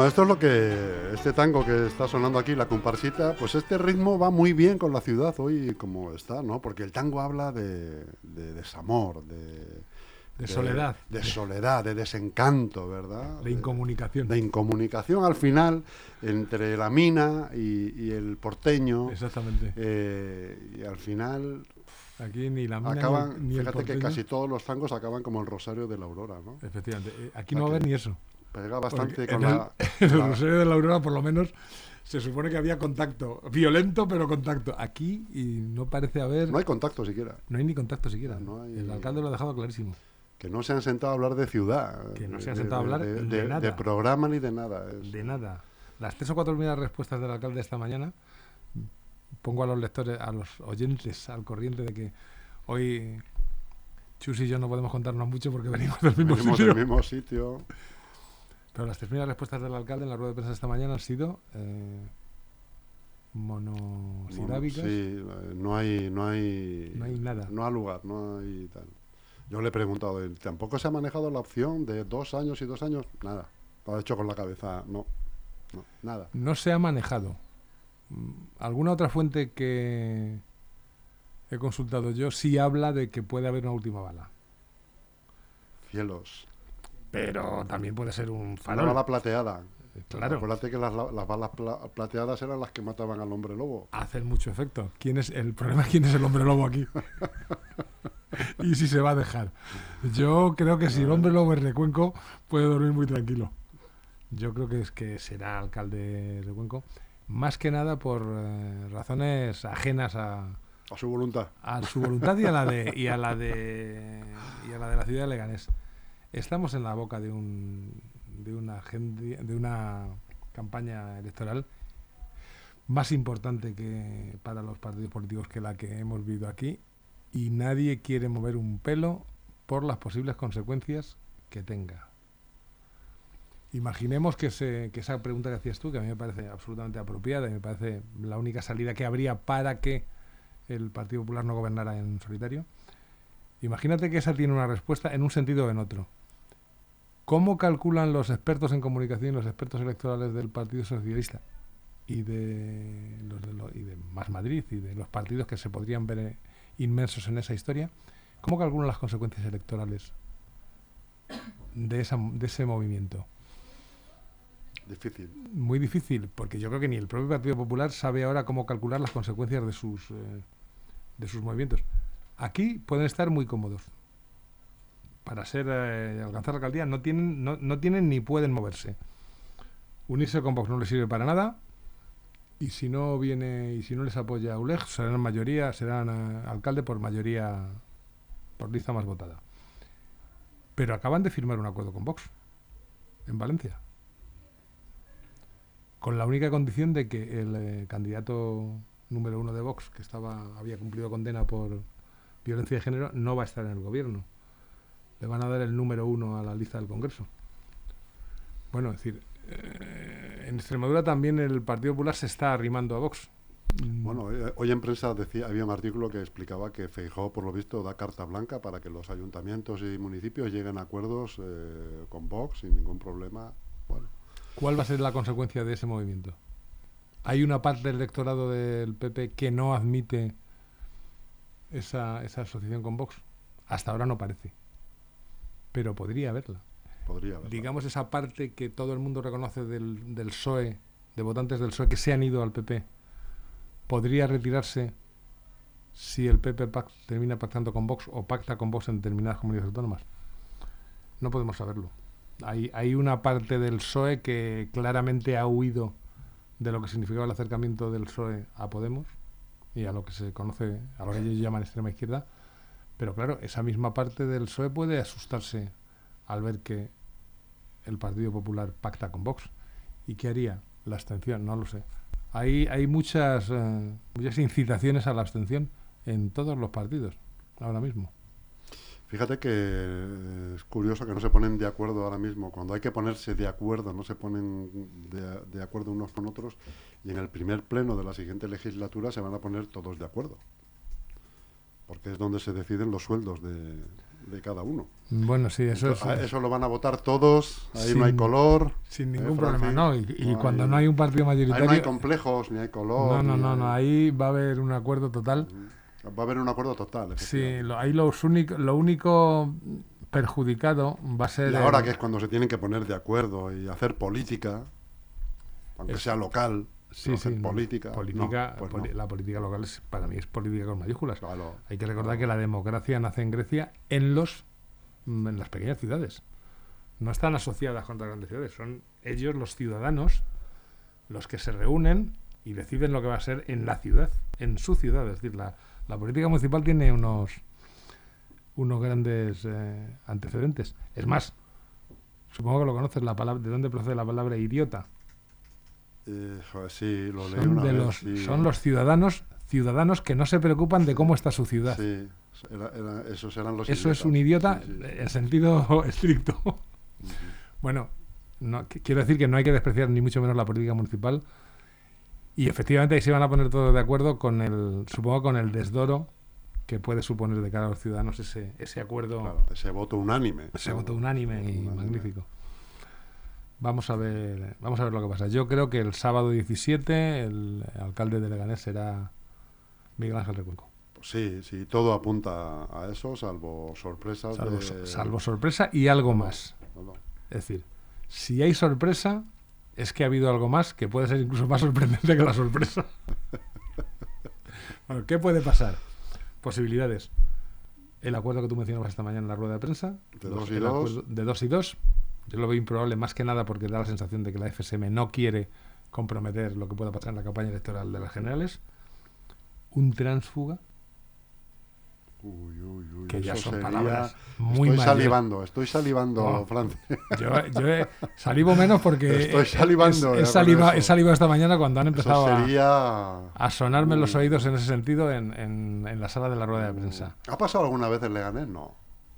Bueno, esto es lo que. Este tango que está sonando aquí, la comparsita, pues este ritmo va muy bien con la ciudad hoy como está, ¿no? Porque el tango habla de, de desamor, de. De soledad. De soledad, de desencanto, ¿verdad? De incomunicación. De incomunicación al final entre la mina y, y el porteño. Exactamente. Eh, y al final Aquí ni la mina acaban, ni, ni el fíjate que casi todos los tangos acaban como el Rosario de la Aurora, ¿no? Efectivamente. Eh, Aquí no va a haber ni eso. Pega bastante Porque con en el, la, en el la- Rosario de la Aurora, por lo menos, se supone que había contacto. Violento, pero contacto. Aquí y no parece haber. No hay contacto siquiera. no hay ni contacto siquiera. No hay- El alcalde lo ha dejado clarísimo. Que no se han sentado a hablar de ciudad. Que no se han sentado a hablar de, de de- nada. de programa ni de nada. es- De nada. Las tres o cuatro primeras respuestas del alcalde esta mañana pongo a los lectores, a los oyentes al corriente de que hoy Chus y yo no podemos contarnos mucho porque venimos del mismo venimos sitio. del mismo sitio. Las tres primeras respuestas del alcalde en la rueda de prensa esta mañana han sido eh, monosilábicas. Sí, eh, no hay, no hay, No hay nada. No hay lugar, no hay tal. Yo le he preguntado, ¿eh, ¿tampoco se ha manejado la opción de dos años y dos años? Nada. Lo ha hecho con la cabeza, no, no, nada. No se ha manejado. Mm, ¿Alguna otra fuente que he consultado yo sí habla de que puede haber una última bala? Cielos. Pero también puede ser un Una farol. bala plateada. Claro. Acuérdate que las, las balas pla- plateadas eran las que mataban al hombre lobo. hacen mucho efecto. ¿Quién es el problema? es ¿Quién es el hombre lobo aquí? y si se va a dejar. Yo creo que si el hombre lobo es Recuenco puede dormir muy tranquilo. Yo creo que es que será alcalde de Cuenco, más que nada por eh, razones ajenas a, A su voluntad. a su voluntad y a la de y a la de y a la de la ciudad de Leganés. Estamos en la boca de un de una de una campaña electoral más importante que para los partidos políticos que la que hemos vivido aquí y nadie quiere mover un pelo por las posibles consecuencias que tenga. Imaginemos que, se- que esa pregunta que hacías tú, que a mí me parece absolutamente apropiada y me parece la única salida que habría para que el Partido Popular no gobernara en solitario. Imagínate que esa tiene una respuesta en un sentido o en otro. ¿Cómo calculan los expertos en comunicación y los expertos electorales del Partido Socialista y de, los de lo- y de Más Madrid y de los partidos que se podrían ver eh, inmersos en esa historia? ¿Cómo calculan las consecuencias electorales de, esa, de ese movimiento? Difícil. Muy difícil, porque yo creo que ni el propio Partido Popular sabe ahora cómo calcular las consecuencias de sus, eh, de sus movimientos. Aquí pueden estar muy cómodos. Para ser eh, alcanzar la alcaldía no tienen, no, no tienen ni pueden moverse. Unirse con Vox no les sirve para nada. Y si no viene y si no les apoya ULEG, serán mayoría, serán eh, alcalde por mayoría, por lista más votada. Pero acaban de firmar un acuerdo con Vox en Valencia con la única condición de que el eh, candidato número uno de Vox, que estaba había cumplido condena por violencia de género, no va a estar en el gobierno. Le van a dar el número uno a la lista del Congreso. Bueno, es decir, eh, en Extremadura también el Partido Popular se está arrimando a Vox. Mm, Bueno, eh, hoy en prensa decía, había un artículo que explicaba que Feijóo, por lo visto, da carta blanca para que los ayuntamientos y municipios lleguen a acuerdos eh, con Vox sin ningún problema. Bueno, ¿Cuál va a ser la consecuencia de ese movimiento? Hay una parte del electorado del PP que no admite esa, esa asociación con Vox. Hasta ahora no parece. Pero podría haberla. podría. Digamos esa parte que todo el mundo reconoce del, del PSOE, de votantes del PSOE que se han ido al PP, podría retirarse si el PP pac- termina pactando con Vox o pacta con Vox en determinadas comunidades autónomas. No podemos saberlo. Hay, hay una parte del PSOE que claramente ha huido de lo que significaba el acercamiento del PSOE a Podemos y a lo que se conoce, a lo que ellos llaman extrema izquierda. Pero claro, esa misma parte del PSOE puede asustarse al ver que el Partido Popular pacta con Vox. ¿Y qué haría? La abstención, no lo sé. Hay, hay muchas, eh, muchas incitaciones a la abstención en todos los partidos ahora mismo. Fíjate que eh, es curioso que no se ponen de acuerdo ahora mismo. Cuando hay que ponerse de acuerdo, no se ponen de, de acuerdo unos con otros. Y en el primer pleno de la siguiente legislatura se van a poner todos de acuerdo. Porque es donde se deciden los sueldos de, de cada uno. Bueno, sí, eso es. Entonces, eso lo van a votar todos, ahí no hay color. Sin eh, ningún problema, ¿no? Y, y no cuando hay- no hay un partido Ahí mayoritario. no hay complejos, ni hay color. no, no, no, hay- no, ahí va a haber un acuerdo total. Va a haber un acuerdo total. Sí, lo, ahí los único, lo único perjudicado va a ser. Y ahora el- que es cuando se tienen que poner de acuerdo y hacer política, aunque Es- sea local, Sí, sí, política. Política, no, pues poli- no. La política local es, para mí es política con mayúsculas. Claro. Hay que recordar que la democracia nace en Grecia en los mm, en las pequeñas ciudades. No están asociadas con las grandes ciudades, son ellos los ciudadanos los que se reúnen y deciden lo que va a ser en la ciudad, en su ciudad. Es decir, la, la política municipal tiene unos unos grandes eh, antecedentes. Es más, supongo que lo conoces la palabra, ¿de dónde procede la palabra idiota? Eh, joder, sí, lo leí Son, una de vez, los, sí. son los ciudadanos ciudadanos que no se preocupan de cómo está su ciudad. Sí, era- era- esos eran los Eso es un idiota Sí, sí. en sentido estricto. Bueno, no, qu- quiero decir que no hay que despreciar ni mucho menos la política municipal. Y efectivamente ahí se van a poner todos de acuerdo con el, supongo, con el desdoro que puede suponer de cara a los ciudadanos ese, ese acuerdo, Claro, ese voto unánime. ese voto unánime y Unánime. magnífico. Vamos a ver, vamos a ver lo que pasa. Yo creo que el sábado 17 el alcalde de Leganés será Miguel Ángel Recuenco. Pues sí, sí, todo apunta a eso, salvo sorpresas. Salvo, de- salvo sorpresa y algo más. No, no. Es decir, si hay sorpresa, es que ha habido algo más que puede ser incluso más sorprendente que la sorpresa. bueno, ¿qué puede pasar? Posibilidades. El acuerdo que tú mencionabas esta mañana en la rueda de prensa. De los- dos y el dos. acuerdo de dos y dos. Yo lo veo improbable más que nada porque da la sensación de que la FSM no quiere comprometer lo que pueda pasar en la campaña electoral de las generales. Un transfuga, Uy, uy, uy, que ya son sería- palabras muy Estoy salivando, estoy salivando, Oh. Francis. Yo, yo he- salivo menos porque Estoy he- salivando he, ya he saliva- he salivado esta mañana cuando han empezado a, sonarme los oídos en ese sentido en, en- en la sala de la rueda de prensa. ¿Ha pasado alguna vez en Leganés? No.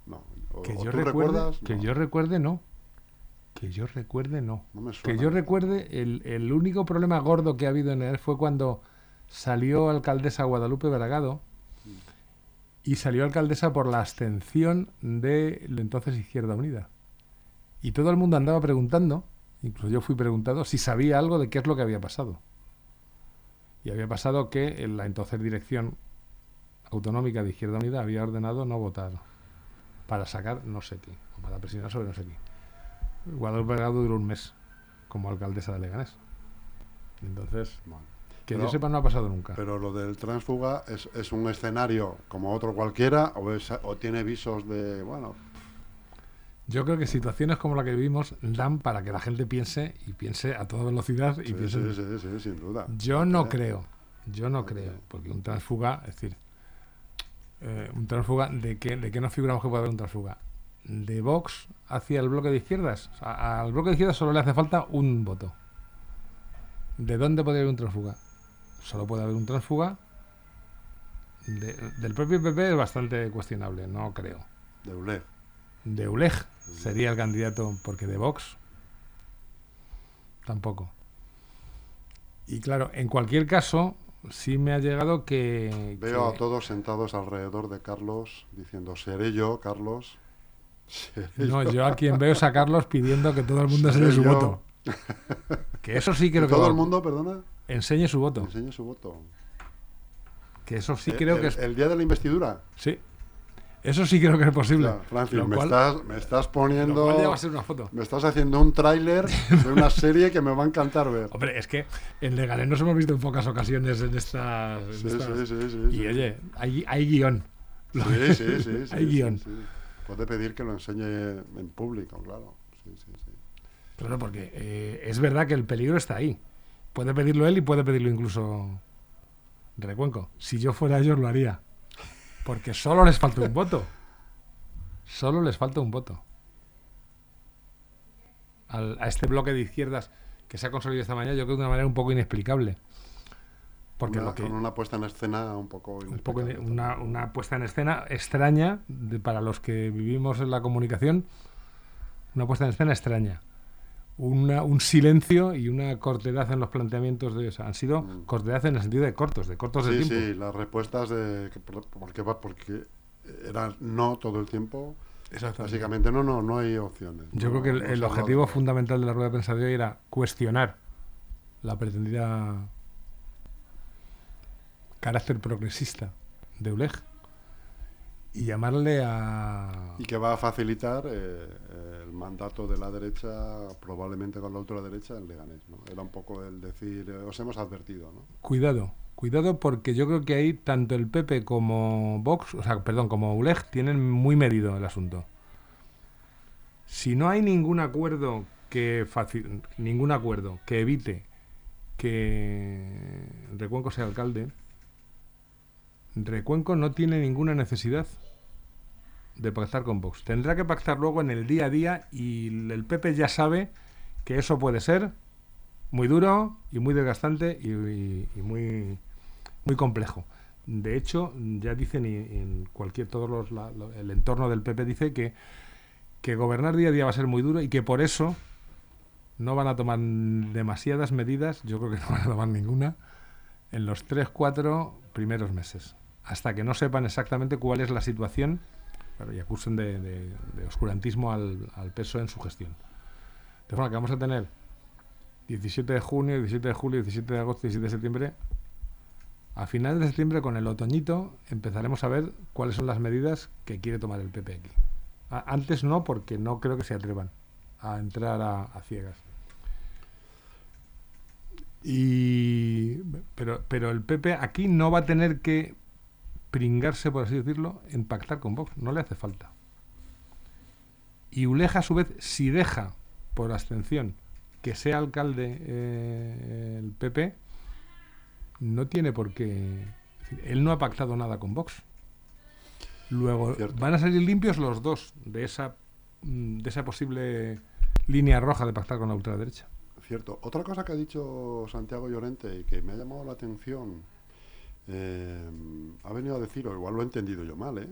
no. O- Que yo tú recuerde, recuerdas? que No. yo recuerde no. Que yo recuerde no. No me Que suena. yo recuerde el, el único problema gordo que ha habido en él fue cuando salió alcaldesa Guadalupe Bragado y salió alcaldesa por la abstención de la entonces Izquierda Unida. Y todo el mundo andaba preguntando, incluso yo fui preguntado, si sabía algo de qué es lo que había pasado. Y había pasado que en la entonces dirección autonómica de Izquierda Unida había ordenado no votar para sacar no sé qué, o para presionar sobre no sé qué. Guadalupe Bragado duró un mes como alcaldesa de Leganés. Entonces, Bueno. que Pero- yo sepa no ha pasado nunca. Pero lo del transfuga es, es un escenario como otro cualquiera o, es- o tiene visos de, bueno, Yo creo que situaciones como la que vivimos dan para que la gente piense y piense a toda velocidad y sí, piense. sí, sí, sí, sin duda. Yo no Ok. creo, yo no Ok. creo, porque un transfuga, es decir, eh, un transfuga, ¿de qué, ¿de qué nos figuramos que puede haber un transfuga? De Vox hacia el bloque de izquierdas. O sea, al bloque de izquierdas solo le hace falta un voto. ¿De dónde podría haber un transfuga? Solo puede haber un transfuga. de- del propio PP es bastante cuestionable, no creo. De ULEG. De ULEG sería el candidato, porque de Vox tampoco. Y claro, en cualquier caso, sí me ha llegado que. Veo que- a todos sentados alrededor de Carlos diciendo, seré yo, Carlos. No, yo a quien veo es a Carlos pidiendo que todo el mundo enseñe su yo. voto. Que eso sí creo que todo el mundo, perdona, enseñe su voto. enseñe su voto. Que eso sí Eh, creo el, que es. el día de la investidura. Sí. Eso sí creo que es posible. Ya, Francis, Lo me, cual- estás, me estás Lo poniendo... cual ya va a ser una foto. Me estás haciendo un tráiler de una serie que me va a encantar ver. Hombre, es que en Leganés nos hemos visto en pocas ocasiones en estas. en Sí, estas- sí, sí, sí, Y oye, hay, hay guion. Sí, sí, sí, sí, Hay sí, guion. Puede pedir que lo enseñe en público, claro. Sí, sí, sí. Claro, porque eh, es verdad que el peligro está ahí. Puede pedirlo él y puede pedirlo incluso Recuenco. Si yo fuera ellos lo haría. Porque solo les falta un voto. Solo les falta un voto. Al- a este bloque de izquierdas que se ha consolidado esta mañana, yo creo de una manera un poco inexplicable. Porque Una- lo que, Con una puesta en escena un poco... un una, una puesta en escena extraña de- para los que vivimos en la comunicación. Una puesta en escena extraña. una, un silencio y una cortedad en los planteamientos de han sido Mm. cortedad en el sentido de cortos, de cortos de Sí, tiempo. sí, las respuestas de... que por- Porque, va- porque era no todo el tiempo. Básicamente no, no, no hay opciones. Yo No- creo que el, el objetivo fundamental de la rueda de prensa de hoy era cuestionar la pretendida carácter progresista de ULEG y llamarle a... Y que va a facilitar eh, el mandato de la derecha, probablemente con la ultraderecha, en Leganés. ¿no? Era un poco el decir, eh, os hemos advertido. ¿no? Cuidado, cuidado porque yo creo que ahí tanto el PP como Vox, o sea, perdón, como ULEG tienen muy medido el asunto. Si no hay ningún acuerdo que faci- ningún acuerdo que evite que Recuenco sea alcalde, Recuenco no tiene ninguna necesidad de pactar con Vox. Tendrá que pactar luego en el día a día y el PP ya sabe que eso puede ser muy duro y muy desgastante y, muy muy complejo. De hecho, ya dicen y- en cualquier todos los el entorno del PP dice que que gobernar día a día va a ser muy duro y que por eso no van a tomar demasiadas medidas, yo creo que no van a tomar ninguna en los 3 4 primeros meses, hasta que no sepan exactamente cuál es la situación y acusen de, de- oscurantismo al, al peso en su gestión. De forma que vamos a tener 17 de junio, 17 de julio, 17 de agosto, 17 de septiembre. A finales de septiembre, con el otoñito, empezaremos a ver cuáles son las medidas que quiere tomar el PP aquí. Antes no, porque no creo que se atrevan a entrar a, a ciegas. Y, pero, pero el PP aquí no va a tener que pringarse, por así decirlo, en pactar con Vox. No le hace falta. Y Uleja, a su vez, si deja por abstención que sea alcalde eh, el PP, no tiene por qué. decir, Él no ha pactado nada con Vox. Luego Cierto. van a salir limpios los dos de esa, mm, de esa posible línea roja de pactar con la ultraderecha. Cierto. Otra cosa que ha dicho Santiago Llorente y que me ha llamado la atención, eh, ha venido a decir, o igual lo he entendido yo mal, ¿eh?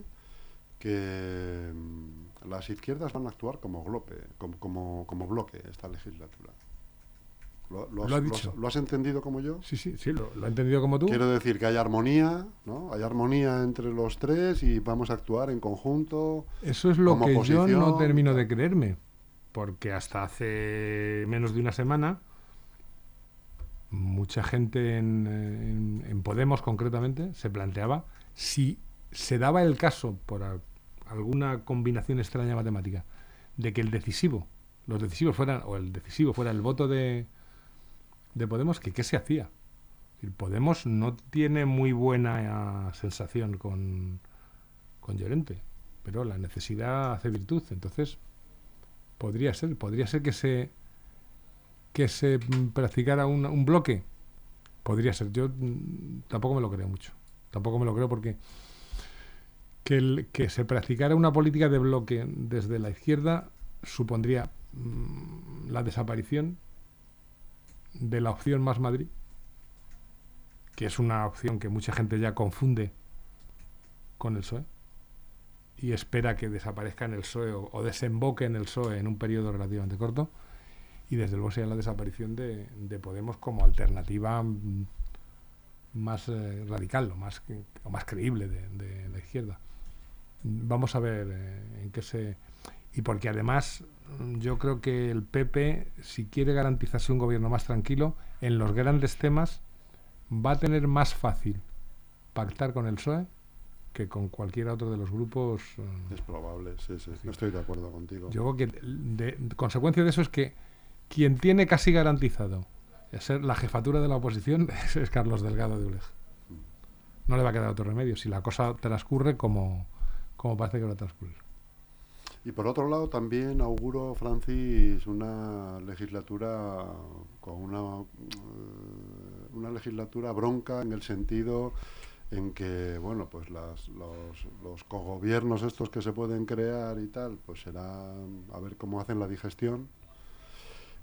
que mm, las izquierdas van a actuar como, glope, como, como, como bloque esta legislatura. ¿Lo, lo has, Lo ha lo dicho. has- lo has entendido como yo? Sí, sí, sí, lo, he entendido como tú. Quiero decir que hay armonía, ¿no? Hay armonía entre los tres y vamos a actuar en conjunto. Eso es lo como que yo no termino de creerme. Porque hasta hace menos de una semana, mucha gente en, en- Podemos concretamente se planteaba si se daba el caso, por al- alguna combinación extraña matemática, de que el decisivo, los decisivos fueran, o el decisivo fuera el voto de, de Podemos, que qué se hacía. Podemos no tiene muy buena eh, sensación con, con Llorente, pero la necesidad hace virtud, entonces podría ser, podría ser que se que se practicara un, bloque, podría ser. Yo mm, tampoco me lo creo mucho, tampoco me lo creo porque que, que se practicara una política de bloque desde la izquierda supondría mm, la desaparición de la opción más Madrid, que es una opción que mucha gente ya confunde con el PSOE y espera que desaparezca en el PSOE o, o desemboque en el PSOE en un periodo relativamente corto y desde luego sería la desaparición de, de Podemos como alternativa mm, más eh, radical o más, que- o más creíble de, de la izquierda. Vamos a ver eh, en qué se... Y porque además mm, yo creo que el PP, si quiere garantizarse un gobierno más tranquilo, en los grandes temas va a tener más fácil pactar con el PSOE que con cualquier otro de los grupos. eh, Es probable, sí, sí. Sí. Estoy de acuerdo contigo. yo creo que de, de- consecuencia de eso es que quien tiene casi garantizado ser la jefatura de la oposición es, Carlos Delgado de Uleg. No le va a quedar otro remedio si la cosa transcurre como, como parece que va a transcurrir. Y por otro lado, también auguro, Francis, una legislatura con una, eh, una legislatura bronca en el sentido en que, bueno, pues las, los, los cogobiernos estos que se pueden crear y tal, pues será a ver cómo hacen la digestión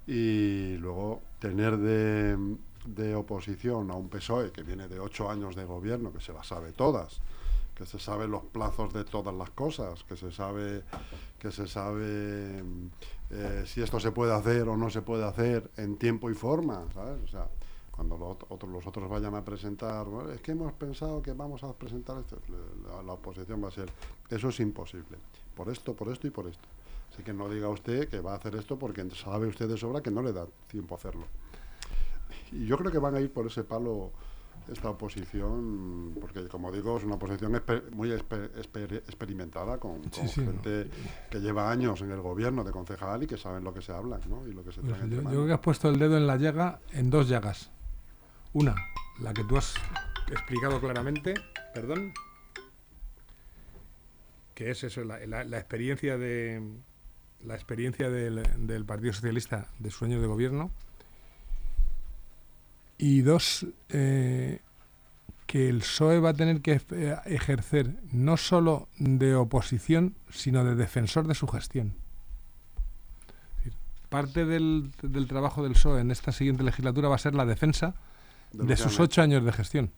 y luego tener de, de oposición a un PSOE que viene de ocho años de gobierno, que se las sabe todas, que se sabe los plazos de todas las cosas, que se sabe que se sabe eh, si esto se puede hacer o no se puede hacer en tiempo y forma, ¿sabes? O sea, cuando los otros, los otros vayan a presentar, es que hemos pensado que vamos a presentar esto, la, oposición va a ser, eso es imposible, por esto, por esto y por esto. Así que no diga usted que va a hacer esto porque sabe usted de sobra que no le da tiempo a hacerlo. Y yo creo que van a ir por ese palo esta oposición, porque como digo, es una oposición muy experimentada con, gente que lleva años en el gobierno de concejal y que saben lo que se habla ¿no? y lo que se pues yo, yo, creo que has puesto el dedo en la llaga en dos llagas. Una, la que tú has explicado claramente, perdón, que es eso, la, la, experiencia de la experiencia del, del Partido Socialista de sueño de gobierno y dos, eh, que el PSOE va a tener que eh, ejercer no solo de oposición, sino de defensor de su gestión. Parte del, del, trabajo del PSOE en esta siguiente legislatura va a ser la defensa de, sus ocho años de gestión.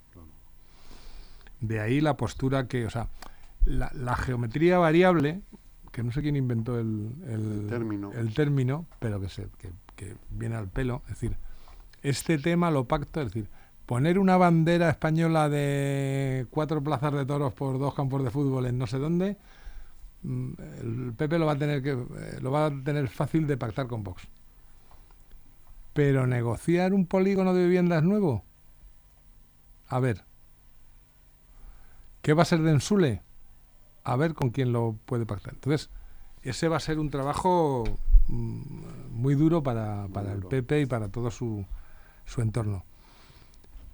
De ahí la postura que, o sea, la, la geometría variable, que no sé quién inventó el, el, término. el término, pero que, se, que, que viene al pelo, es decir, este tema lo pacto, es decir, poner una bandera española de cuatro plazas de toros por dos campos de fútbol en no sé dónde, mm, el PP lo va a tener que eh, lo va a tener fácil de pactar con Vox. Pero negociar un polígono de viviendas nuevo, a ver, ¿qué va a ser de Ensule? A ver con quién lo puede pactar. Entonces, ese va a ser un trabajo mm, muy duro para, para el PP y para todo su, su entorno.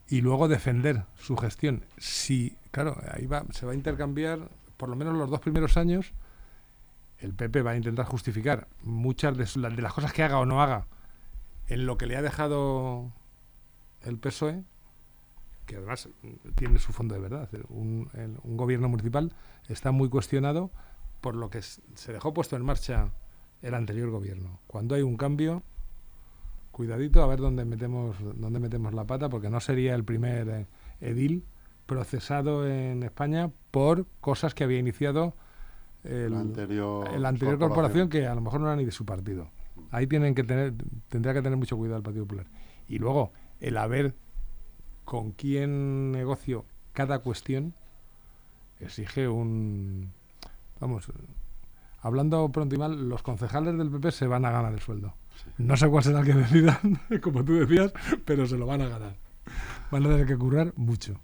Y luego defender su gestión. Si, claro, ahí va, se va a intercambiar, por lo menos los dos primeros años, el PP va a intentar justificar muchas de, de las cosas que haga o no haga en lo que le ha dejado el PSOE, que además tiene su fondo de verdad. Un, un, gobierno municipal está muy cuestionado por lo que se dejó puesto en marcha el anterior gobierno. Cuando hay un cambio, cuidadito a ver dónde metemos, dónde metemos la pata, porque no sería el primer eh, edil procesado en España por cosas que había iniciado el, la anterior, el anterior corporación. que a lo mejor no era ni de su partido. Ahí tienen que tener, tendría que tener mucho cuidado el Partido Popular. Y luego, el haber con quién negocio cada cuestión exige un... Vamos, hablando pronto y mal, los concejales del PP se van a ganar el sueldo. No sé cuál será el que decidan, como tú decías, pero se lo van a ganar. Van a tener que currar mucho.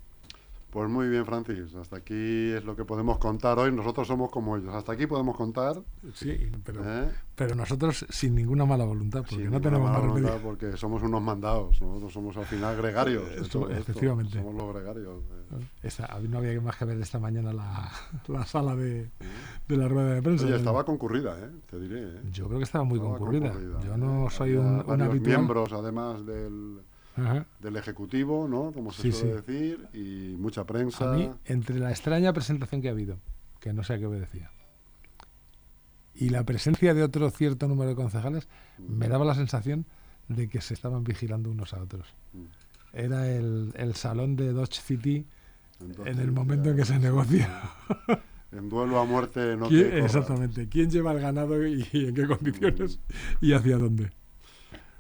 Pues muy bien, Francis. Hasta aquí es lo que podemos contar hoy. Nosotros somos como ellos. Hasta aquí podemos contar. Sí, pero, ¿Eh? pero nosotros sin ninguna mala voluntad, porque no tenemos mala voluntad, porque somos unos mandados. Nosotros somos al final gregarios. Esto, efectivamente. somos los gregarios. Eh. Esta, no había más que ver esta mañana la, la sala de, de, la rueda de prensa. Oye, estaba concurrida, ¿eh? te diré. ¿eh? Yo creo que estaba muy estaba concurrida. concurrida. Yo no soy un, un habitual. miembros, además del Ajá. del Ejecutivo, ¿no? Como se sí, suele sí. decir, y mucha prensa. A mí, entre la extraña presentación que ha habido, que no sé a qué obedecía, y la presencia de otro cierto número de concejales, mm. me daba la sensación de que se estaban vigilando unos a otros. Mm. Era el, el, salón de Dodge City en el momento en que se negocia. En duelo a muerte no te Exactamente. ¿Quién lleva el ganado y, y en qué condiciones mm. y hacia dónde?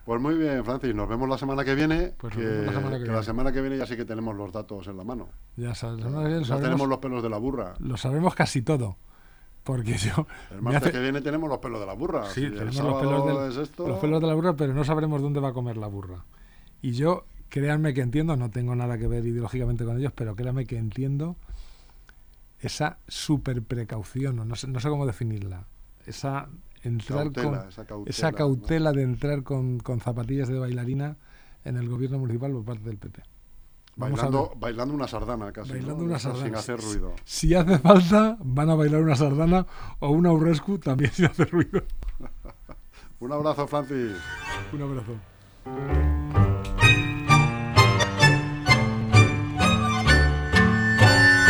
Pues muy bien, Francis, nos vemos la semana que viene. Pues que, la semana que, que la semana que viene ya sí que tenemos los datos en la mano. Ya, sabes, ya sabemos, tenemos los pelos de la burra. Lo sabemos casi todo. Porque yo. El martes hace... que viene tenemos los pelos de la burra. Sí, si tenemos los pelos, del, esto... los pelos de la burra, pero no sabremos dónde va a comer la burra. Y yo, créanme que entiendo, no tengo nada que ver ideológicamente con ellos, pero créanme que entiendo esa super precaución, no sé, no sé cómo definirla. Esa entrar cautela, con esa cautela, esa cautela ¿no? de entrar con, con, zapatillas de bailarina en el gobierno municipal por parte del PP. Bailando, bailando, una sardana casi. Bailando ¿no? una sardana. Sin hacer ruido. Si, si, hace falta, van a bailar una sardana o una urrescu también sin hacer ruido. Un abrazo, Francis. Un abrazo.